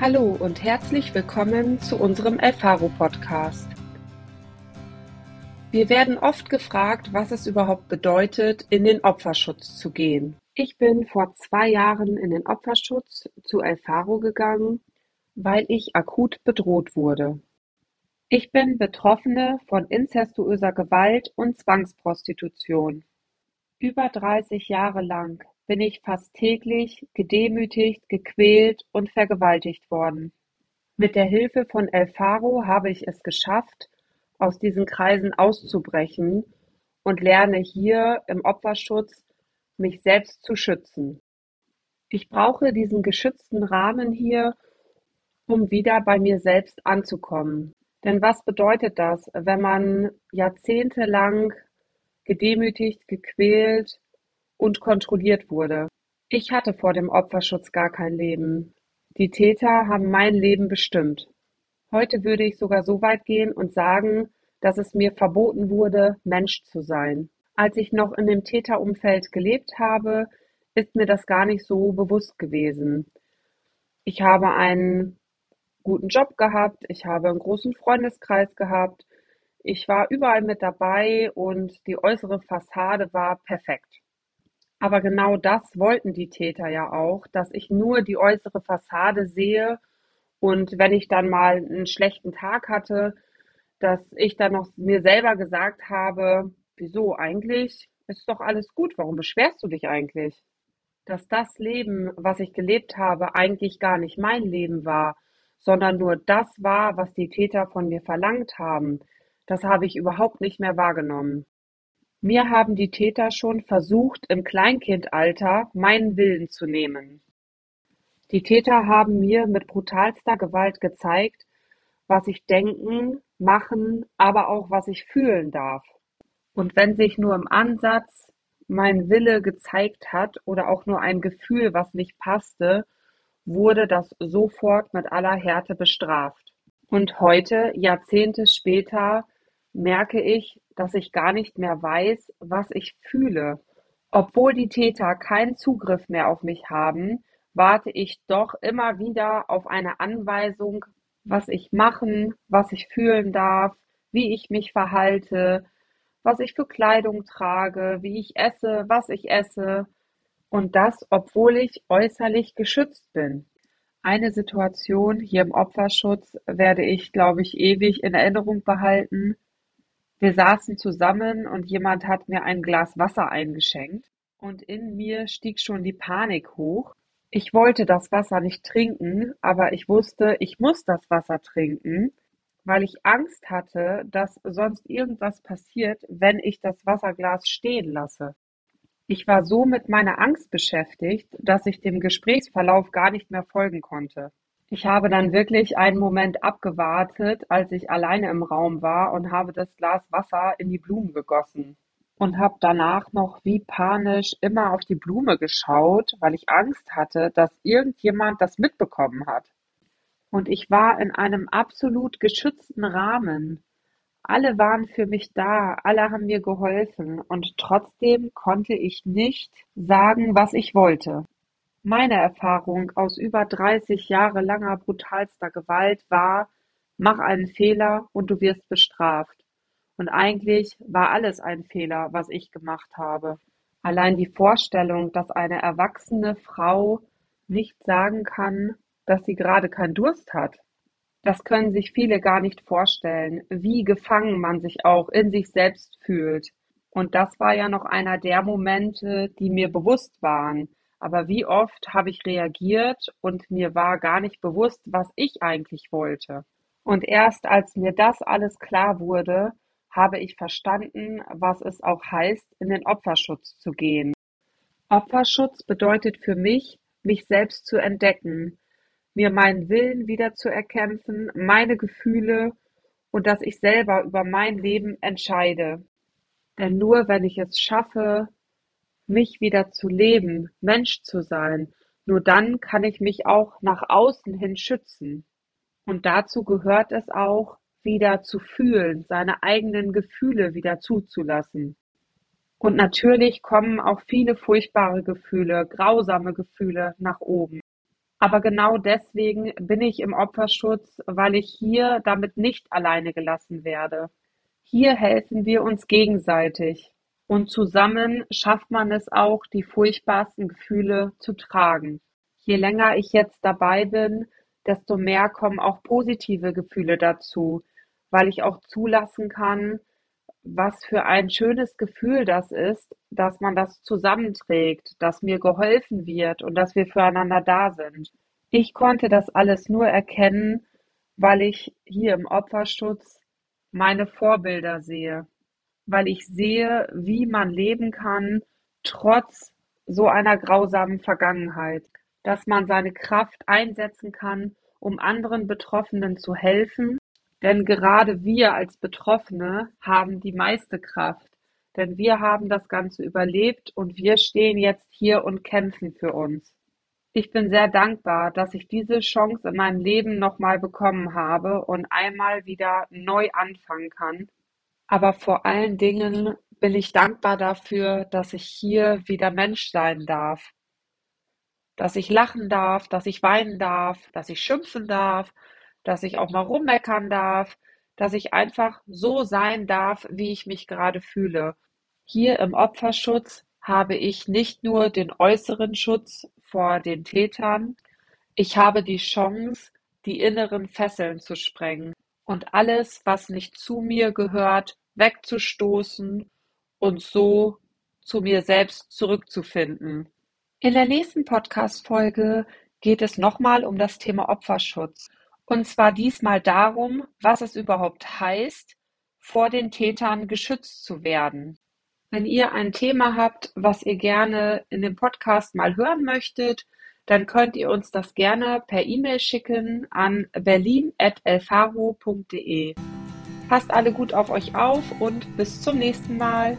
Hallo und herzlich willkommen zu unserem Elfaro Podcast. Wir werden oft gefragt, was es überhaupt bedeutet, in den Opferschutz zu gehen. Ich bin vor zwei Jahren in den Opferschutz zu Elfaro gegangen, weil ich akut bedroht wurde. Ich bin Betroffene von inzestuöser Gewalt und Zwangsprostitution. Über 30 Jahre lang bin ich fast täglich gedemütigt, gequält und vergewaltigt worden. Mit der Hilfe von El Faro habe ich es geschafft, aus diesen Kreisen auszubrechen und lerne hier im Opferschutz mich selbst zu schützen. Ich brauche diesen geschützten Rahmen hier, um wieder bei mir selbst anzukommen. Denn was bedeutet das, wenn man jahrzehntelang gedemütigt, gequält, und kontrolliert wurde. Ich hatte vor dem Opferschutz gar kein Leben. Die Täter haben mein Leben bestimmt. Heute würde ich sogar so weit gehen und sagen, dass es mir verboten wurde, Mensch zu sein. Als ich noch in dem Täterumfeld gelebt habe, ist mir das gar nicht so bewusst gewesen. Ich habe einen guten Job gehabt, ich habe einen großen Freundeskreis gehabt, ich war überall mit dabei und die äußere Fassade war perfekt. Aber genau das wollten die Täter ja auch, dass ich nur die äußere Fassade sehe und wenn ich dann mal einen schlechten Tag hatte, dass ich dann noch mir selber gesagt habe, wieso eigentlich ist doch alles gut, warum beschwerst du dich eigentlich? Dass das Leben, was ich gelebt habe, eigentlich gar nicht mein Leben war, sondern nur das war, was die Täter von mir verlangt haben, das habe ich überhaupt nicht mehr wahrgenommen. Mir haben die Täter schon versucht, im Kleinkindalter meinen Willen zu nehmen. Die Täter haben mir mit brutalster Gewalt gezeigt, was ich denken, machen, aber auch was ich fühlen darf. Und wenn sich nur im Ansatz mein Wille gezeigt hat oder auch nur ein Gefühl, was nicht passte, wurde das sofort mit aller Härte bestraft. Und heute, Jahrzehnte später, merke ich, dass ich gar nicht mehr weiß, was ich fühle. Obwohl die Täter keinen Zugriff mehr auf mich haben, warte ich doch immer wieder auf eine Anweisung, was ich machen, was ich fühlen darf, wie ich mich verhalte, was ich für Kleidung trage, wie ich esse, was ich esse. Und das, obwohl ich äußerlich geschützt bin. Eine Situation hier im Opferschutz werde ich, glaube ich, ewig in Erinnerung behalten. Wir saßen zusammen und jemand hat mir ein Glas Wasser eingeschenkt und in mir stieg schon die Panik hoch. Ich wollte das Wasser nicht trinken, aber ich wusste, ich muss das Wasser trinken, weil ich Angst hatte, dass sonst irgendwas passiert, wenn ich das Wasserglas stehen lasse. Ich war so mit meiner Angst beschäftigt, dass ich dem Gesprächsverlauf gar nicht mehr folgen konnte. Ich habe dann wirklich einen Moment abgewartet, als ich alleine im Raum war und habe das Glas Wasser in die Blumen gegossen und habe danach noch wie panisch immer auf die Blume geschaut, weil ich Angst hatte, dass irgendjemand das mitbekommen hat. Und ich war in einem absolut geschützten Rahmen. Alle waren für mich da, alle haben mir geholfen und trotzdem konnte ich nicht sagen, was ich wollte. Meine Erfahrung aus über 30 Jahre langer brutalster Gewalt war: Mach einen Fehler und du wirst bestraft. Und eigentlich war alles ein Fehler, was ich gemacht habe. Allein die Vorstellung, dass eine erwachsene Frau nicht sagen kann, dass sie gerade keinen Durst hat. Das können sich viele gar nicht vorstellen, wie gefangen man sich auch in sich selbst fühlt. Und das war ja noch einer der Momente, die mir bewusst waren. Aber wie oft habe ich reagiert und mir war gar nicht bewusst, was ich eigentlich wollte. Und erst als mir das alles klar wurde, habe ich verstanden, was es auch heißt, in den Opferschutz zu gehen. Opferschutz bedeutet für mich, mich selbst zu entdecken, mir meinen Willen wieder zu erkämpfen, meine Gefühle und dass ich selber über mein Leben entscheide. Denn nur wenn ich es schaffe, mich wieder zu leben, Mensch zu sein. Nur dann kann ich mich auch nach außen hin schützen. Und dazu gehört es auch, wieder zu fühlen, seine eigenen Gefühle wieder zuzulassen. Und natürlich kommen auch viele furchtbare Gefühle, grausame Gefühle nach oben. Aber genau deswegen bin ich im Opferschutz, weil ich hier damit nicht alleine gelassen werde. Hier helfen wir uns gegenseitig. Und zusammen schafft man es auch, die furchtbarsten Gefühle zu tragen. Je länger ich jetzt dabei bin, desto mehr kommen auch positive Gefühle dazu, weil ich auch zulassen kann, was für ein schönes Gefühl das ist, dass man das zusammenträgt, dass mir geholfen wird und dass wir füreinander da sind. Ich konnte das alles nur erkennen, weil ich hier im Opferschutz meine Vorbilder sehe, weil ich sehe, wie man leben kann, trotz so einer grausamen Vergangenheit, dass man seine Kraft einsetzen kann, um anderen Betroffenen zu helfen denn gerade wir als Betroffene haben die meiste Kraft, denn wir haben das Ganze überlebt und wir stehen jetzt hier und kämpfen für uns. Ich bin sehr dankbar, dass ich diese Chance in meinem Leben nochmal bekommen habe und einmal wieder neu anfangen kann. Aber vor allen Dingen bin ich dankbar dafür, dass ich hier wieder Mensch sein darf. Dass ich lachen darf, dass ich weinen darf, dass ich schimpfen darf, dass ich auch mal rummeckern darf, dass ich einfach so sein darf, wie ich mich gerade fühle. Hier im Opferschutz habe ich nicht nur den äußeren Schutz vor den Tätern, ich habe die Chance, die inneren Fesseln zu sprengen und alles, was nicht zu mir gehört, wegzustoßen und so zu mir selbst zurückzufinden. In der nächsten Podcast-Folge geht es nochmal um das Thema Opferschutz. Und zwar diesmal darum, was es überhaupt heißt, vor den Tätern geschützt zu werden. Wenn ihr ein Thema habt, was ihr gerne in dem Podcast mal hören möchtet, dann könnt ihr uns das gerne per E-Mail schicken an berlin.elfaro.de. Passt alle gut auf euch auf und bis zum nächsten Mal.